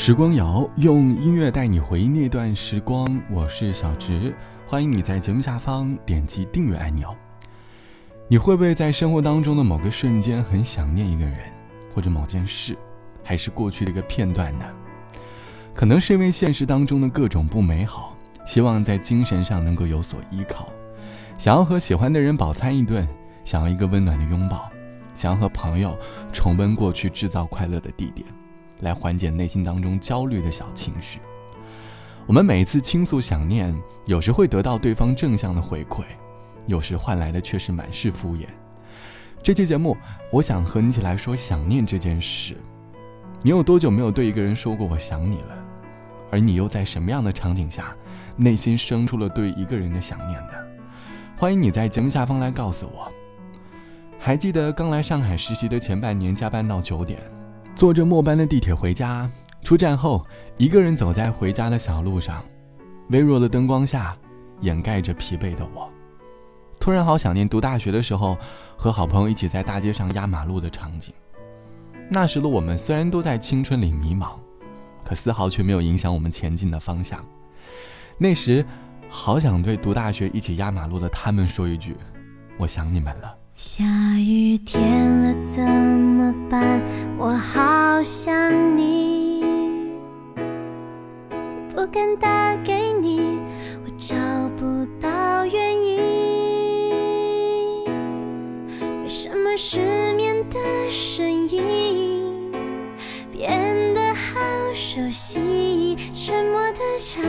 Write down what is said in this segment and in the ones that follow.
时光谣用音乐带你回忆那段时光，我是小直，欢迎你在节目下方点击订阅按钮。你会不会在生活当中的某个瞬间很想念一个人，或者某件事，还是过去的一个片段呢？可能是因为现实当中的各种不美好，希望在精神上能够有所依靠，想要和喜欢的人饱餐一顿，想要一个温暖的拥抱，想要和朋友重温过去制造快乐的地点。来缓解内心当中焦虑的小情绪。我们每一次倾诉想念，有时会得到对方正向的回馈，有时换来的却是满是敷衍。这期节目，我想和你一起来说想念这件事。你有多久没有对一个人说过我想你了？而你又在什么样的场景下，内心生出了对一个人的想念呢？欢迎你在节目下方来告诉我。还记得刚来上海实习的前半年，加班到九点。坐着末班的地铁回家，出站后一个人走在回家的小路上，微弱的灯光下掩盖着疲惫的我，突然好想念读大学的时候和好朋友一起在大街上压马路的场景。那时的我们虽然都在青春里迷茫，可丝毫却没有影响我们前进的方向。那时，好想对读大学一起压马路的他们说一句：“我想你们了。”下雨天了怎么办？我好想你，不敢打给你，我找不到原因。为什么失眠的声音变得好熟悉？沉默的场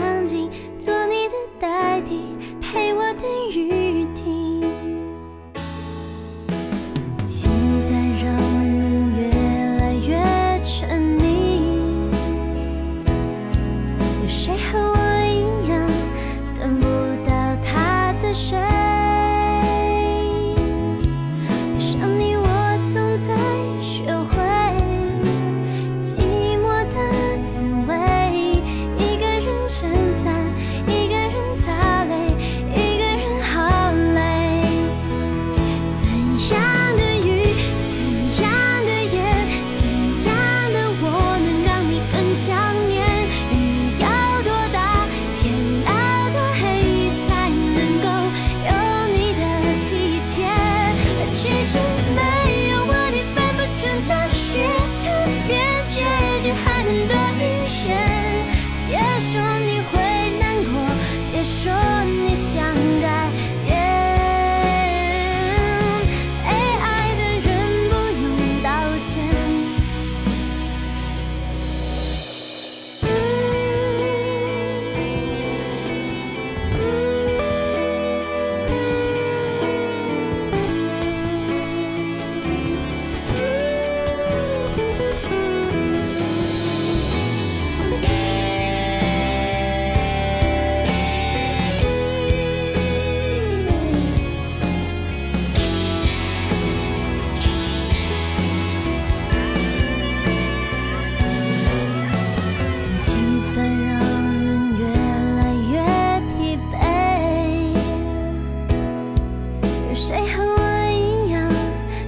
谁和我一样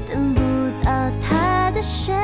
等不到他的谁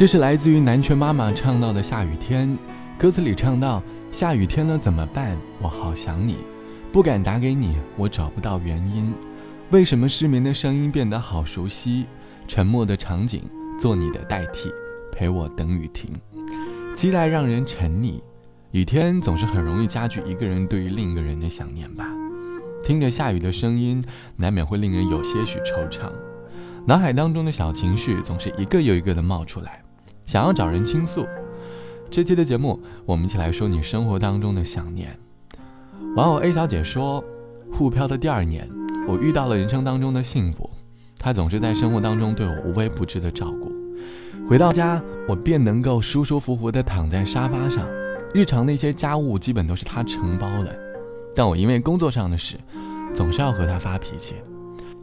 这是来自于南拳妈妈唱到的《下雨天》，歌词里唱到：“下雨天了怎么办？我好想你，不敢打给你，我找不到原因，为什么失眠的声音变得好熟悉？沉默的场景，做你的代替，陪我等雨停，期待让人沉溺。雨天总是很容易加剧一个人对于另一个人的想念吧。听着下雨的声音，难免会令人有些许惆怅，脑海当中的小情绪总是一个又一个的冒出来。”想要找人倾诉，这期的节目，我们一起来说你生活当中的想念。网友 A 小姐说：“沪漂的第二年，我遇到了人生当中的幸福。他总是在生活当中对我无微不至的照顾。回到家，我便能够舒舒服服地躺在沙发上，日常的一些家务基本都是他承包的。但我因为工作上的事，总是要和他发脾气。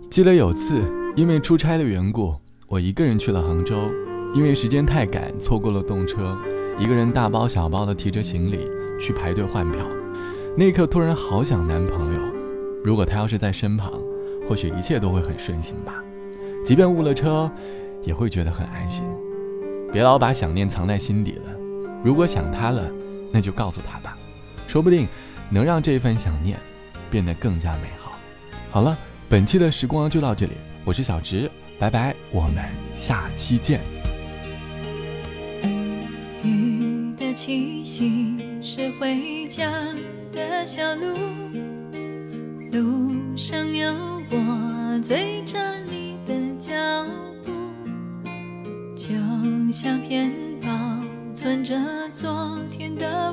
记得有次因为出差的缘故，我一个人去了杭州。”因为时间太赶，错过了动车，一个人大包小包的提着行李去排队换票。那一刻突然好想男朋友，如果他要是在身旁，或许一切都会很顺心吧。即便误了车，也会觉得很安心。别老把想念藏在心底了，如果想他了，那就告诉他吧，说不定能让这份想念变得更加美好。好了，本期的时光就到这里，我是小直，拜拜，我们下期见。路，路上有我追着你的脚步，就像片保存着昨天的